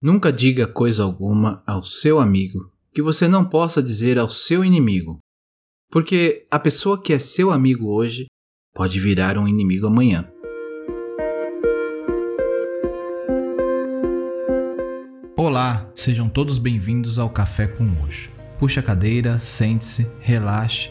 Nunca diga coisa alguma ao seu amigo que você não possa dizer ao seu inimigo, porque a pessoa que é seu amigo hoje pode virar um inimigo amanhã. Olá, sejam todos bem-vindos ao Café com Hoje. Puxe a cadeira, sente-se, relaxe,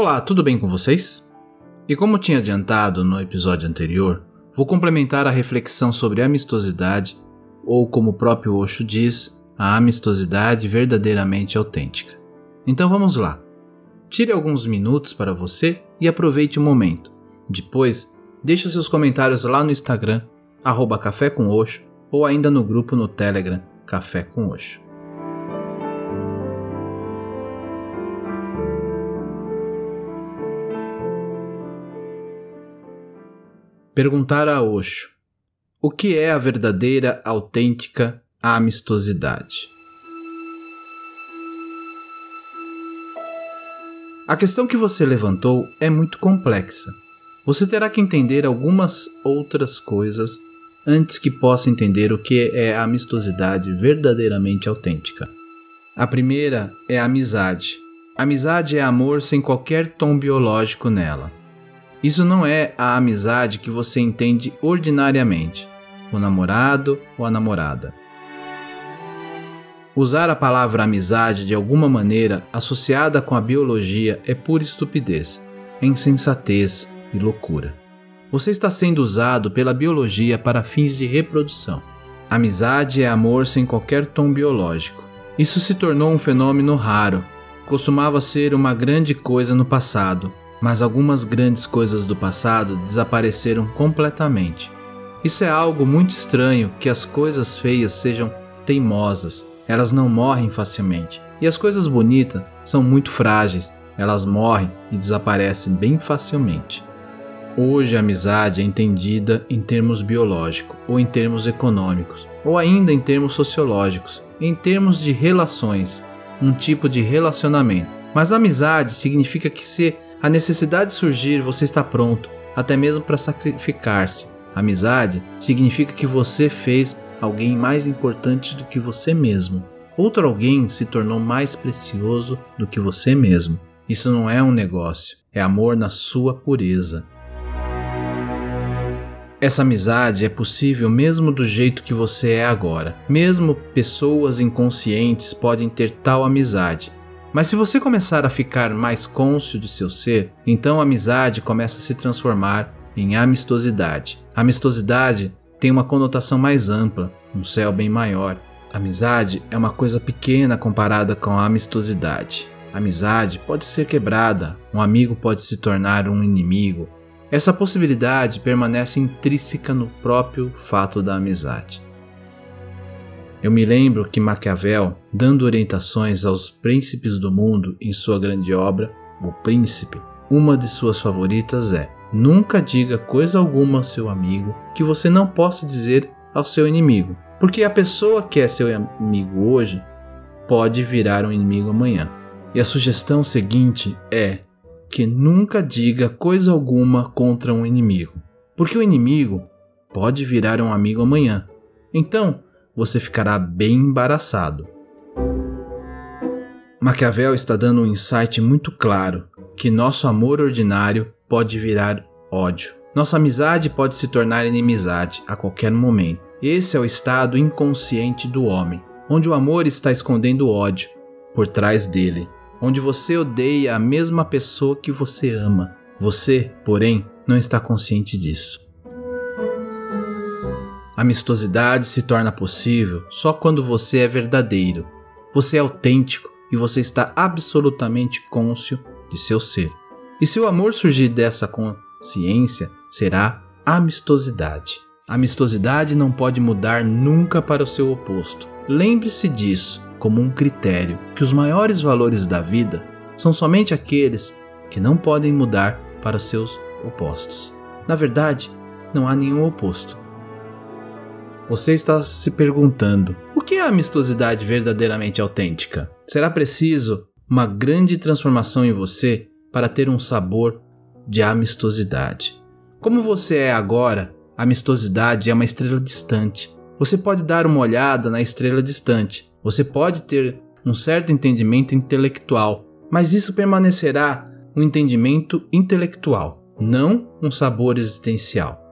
Olá, tudo bem com vocês? E como tinha adiantado no episódio anterior, vou complementar a reflexão sobre amistosidade, ou como o próprio Osho diz, a amistosidade verdadeiramente autêntica. Então vamos lá. Tire alguns minutos para você e aproveite o momento. Depois, deixe seus comentários lá no Instagram, arroba Café com Osho, ou ainda no grupo no Telegram, Café com Osho. Perguntar a Osho: o que é a verdadeira, autêntica amistosidade? A questão que você levantou é muito complexa. Você terá que entender algumas outras coisas antes que possa entender o que é a amistosidade verdadeiramente autêntica. A primeira é a amizade. Amizade é amor sem qualquer tom biológico nela. Isso não é a amizade que você entende ordinariamente, o namorado ou a namorada. Usar a palavra amizade de alguma maneira associada com a biologia é pura estupidez, é insensatez e loucura. Você está sendo usado pela biologia para fins de reprodução. Amizade é amor sem qualquer tom biológico. Isso se tornou um fenômeno raro. Costumava ser uma grande coisa no passado, mas algumas grandes coisas do passado desapareceram completamente. Isso é algo muito estranho que as coisas feias sejam teimosas, elas não morrem facilmente. E as coisas bonitas são muito frágeis, elas morrem e desaparecem bem facilmente. Hoje a amizade é entendida em termos biológicos, ou em termos econômicos, ou ainda em termos sociológicos, em termos de relações, um tipo de relacionamento. Mas amizade significa que se a necessidade surgir, você está pronto, até mesmo para sacrificar-se. Amizade significa que você fez alguém mais importante do que você mesmo. Outro alguém se tornou mais precioso do que você mesmo. Isso não é um negócio, é amor na sua pureza. Essa amizade é possível mesmo do jeito que você é agora. Mesmo pessoas inconscientes podem ter tal amizade, mas se você começar a ficar mais cônscio de seu ser, então a amizade começa a se transformar em amistosidade. amistosidade tem uma conotação mais ampla, um céu bem maior. amizade é uma coisa pequena comparada com a amistosidade. amizade pode ser quebrada, um amigo pode se tornar um inimigo. Essa possibilidade permanece intrínseca no próprio fato da amizade. Eu me lembro que Maquiavel, dando orientações aos príncipes do mundo em sua grande obra, O Príncipe, uma de suas favoritas é: Nunca diga coisa alguma ao seu amigo que você não possa dizer ao seu inimigo, porque a pessoa que é seu amigo hoje pode virar um inimigo amanhã. E a sugestão seguinte é que nunca diga coisa alguma contra um inimigo, porque o inimigo pode virar um amigo amanhã. Então, você ficará bem embaraçado. Maquiavel está dando um insight muito claro que nosso amor ordinário pode virar ódio. Nossa amizade pode se tornar inimizade a qualquer momento. Esse é o estado inconsciente do homem, onde o amor está escondendo o ódio por trás dele, onde você odeia a mesma pessoa que você ama. Você, porém, não está consciente disso. Amistosidade se torna possível só quando você é verdadeiro, você é autêntico e você está absolutamente cônscio de seu ser. E se o amor surgir dessa ciência será amistosidade. Amistosidade não pode mudar nunca para o seu oposto. Lembre-se disso como um critério que os maiores valores da vida são somente aqueles que não podem mudar para seus opostos. Na verdade, não há nenhum oposto. Você está se perguntando: o que é a amistosidade verdadeiramente autêntica? Será preciso uma grande transformação em você para ter um sabor de amistosidade. Como você é agora, a amistosidade é uma estrela distante. Você pode dar uma olhada na estrela distante. Você pode ter um certo entendimento intelectual, mas isso permanecerá um entendimento intelectual, não um sabor existencial.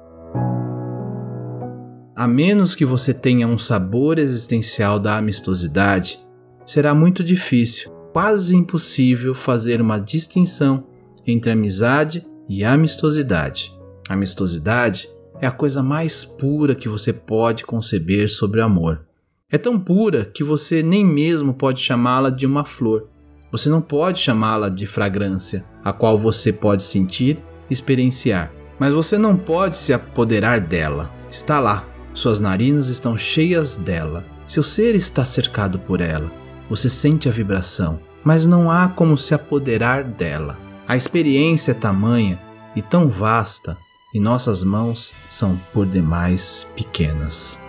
A menos que você tenha um sabor existencial da amistosidade, será muito difícil, quase impossível fazer uma distinção entre amizade e amistosidade. Amistosidade é a coisa mais pura que você pode conceber sobre amor. É tão pura que você nem mesmo pode chamá-la de uma flor. Você não pode chamá-la de fragrância, a qual você pode sentir experienciar. Mas você não pode se apoderar dela. Está lá. Suas narinas estão cheias dela. Seu ser está cercado por ela. Você sente a vibração, mas não há como se apoderar dela. A experiência é tamanha e tão vasta, e nossas mãos são por demais pequenas.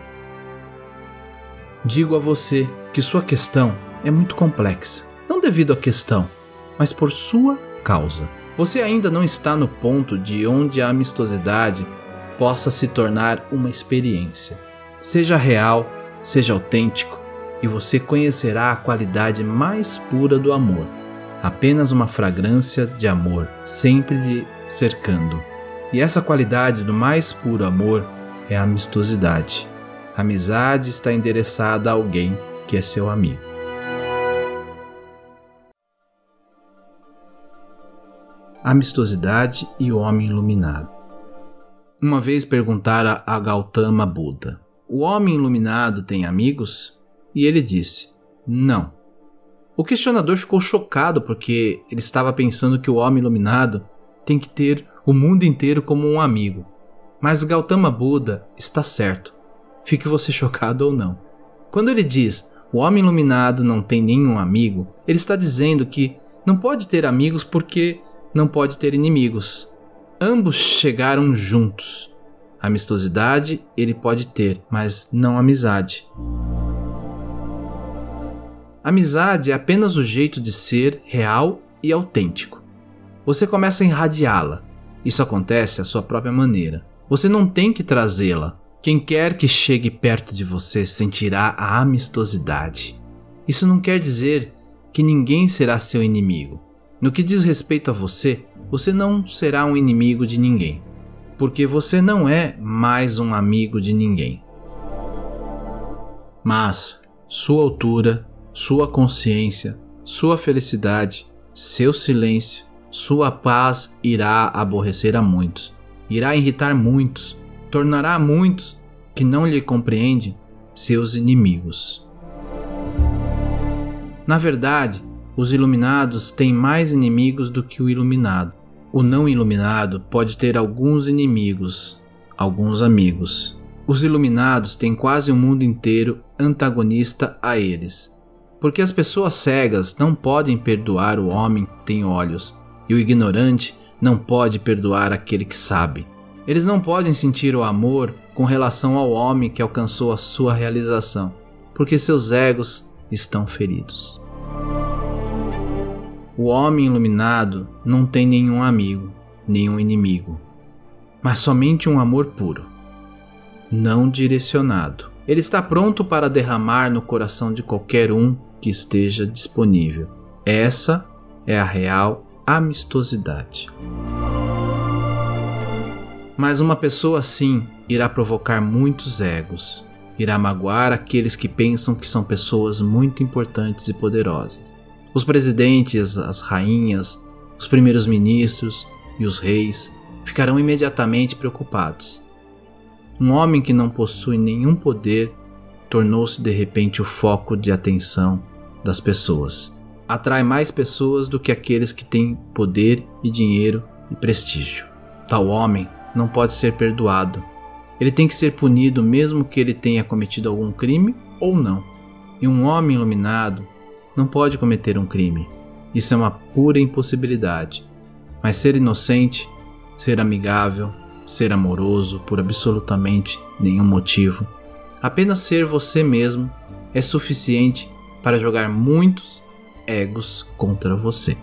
Digo a você que sua questão é muito complexa, não devido à questão, mas por sua causa. Você ainda não está no ponto de onde a amistosidade possa se tornar uma experiência. Seja real, seja autêntico, e você conhecerá a qualidade mais pura do amor. Apenas uma fragrância de amor, sempre lhe cercando. E essa qualidade do mais puro amor é a amistosidade. A amizade está endereçada a alguém que é seu amigo. Amistosidade e o homem iluminado. Uma vez perguntara a Gautama Buda: O homem iluminado tem amigos? E ele disse: Não. O questionador ficou chocado porque ele estava pensando que o homem iluminado tem que ter o mundo inteiro como um amigo. Mas Gautama Buda está certo. Fique você chocado ou não. Quando ele diz o homem iluminado não tem nenhum amigo, ele está dizendo que não pode ter amigos porque não pode ter inimigos. Ambos chegaram juntos. Amistosidade ele pode ter, mas não amizade. Amizade é apenas o jeito de ser real e autêntico. Você começa a irradiá-la. Isso acontece à sua própria maneira. Você não tem que trazê-la. Quem quer que chegue perto de você sentirá a amistosidade. Isso não quer dizer que ninguém será seu inimigo. No que diz respeito a você, você não será um inimigo de ninguém, porque você não é mais um amigo de ninguém. Mas sua altura sua consciência, sua felicidade, seu silêncio, sua paz irá aborrecer a muitos, irá irritar muitos, tornará muitos que não lhe compreendem seus inimigos. Na verdade, os iluminados têm mais inimigos do que o iluminado. O não iluminado pode ter alguns inimigos, alguns amigos. Os iluminados têm quase o mundo inteiro antagonista a eles porque as pessoas cegas não podem perdoar o homem que tem olhos, e o ignorante não pode perdoar aquele que sabe. Eles não podem sentir o amor com relação ao homem que alcançou a sua realização, porque seus egos estão feridos. O homem iluminado não tem nenhum amigo, nenhum inimigo, mas somente um amor puro, não direcionado. Ele está pronto para derramar no coração de qualquer um que esteja disponível. Essa é a real amistosidade. Mas uma pessoa assim irá provocar muitos egos, irá magoar aqueles que pensam que são pessoas muito importantes e poderosas. Os presidentes, as rainhas, os primeiros ministros e os reis ficarão imediatamente preocupados. Um homem que não possui nenhum poder tornou-se de repente o foco de atenção das pessoas. Atrai mais pessoas do que aqueles que têm poder e dinheiro e prestígio. Tal homem não pode ser perdoado. Ele tem que ser punido mesmo que ele tenha cometido algum crime ou não. E um homem iluminado não pode cometer um crime. Isso é uma pura impossibilidade. Mas ser inocente, ser amigável, ser amoroso por absolutamente nenhum motivo, apenas ser você mesmo é suficiente para jogar muitos egos contra você.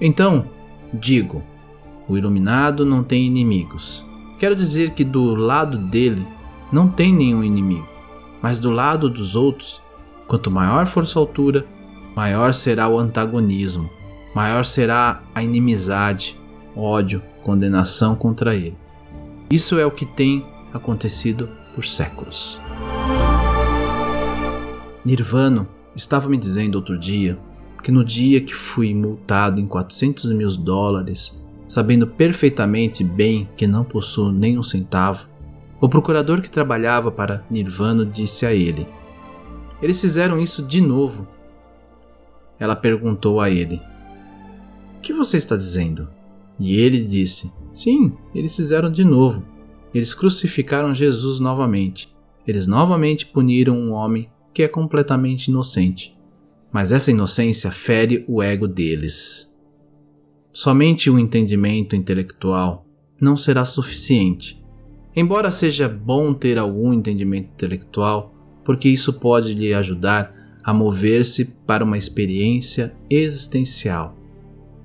Então, digo, o iluminado não tem inimigos. Quero dizer que do lado dele não tem nenhum inimigo, mas do lado dos outros, quanto maior for sua altura, maior será o antagonismo, maior será a inimizade, ódio, condenação contra ele. Isso é o que tem acontecido por séculos. Nirvano estava me dizendo outro dia que no dia que fui multado em 400 mil dólares, sabendo perfeitamente bem que não possuo nem um centavo, o procurador que trabalhava para Nirvano disse a ele: Eles fizeram isso de novo. Ela perguntou a ele: O que você está dizendo? E ele disse: Sim, eles fizeram de novo. Eles crucificaram Jesus novamente. Eles novamente puniram um homem que é completamente inocente. Mas essa inocência fere o ego deles. Somente o entendimento intelectual não será suficiente. Embora seja bom ter algum entendimento intelectual, porque isso pode lhe ajudar a mover-se para uma experiência existencial.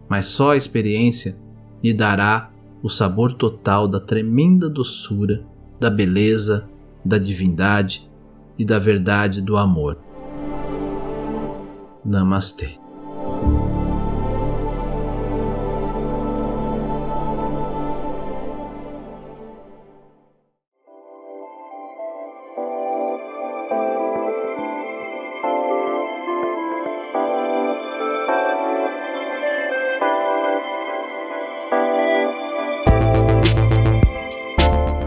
Mas só a experiência lhe dará o sabor total da tremenda doçura, da beleza, da divindade e da verdade do amor. Namastê.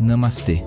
Namastê.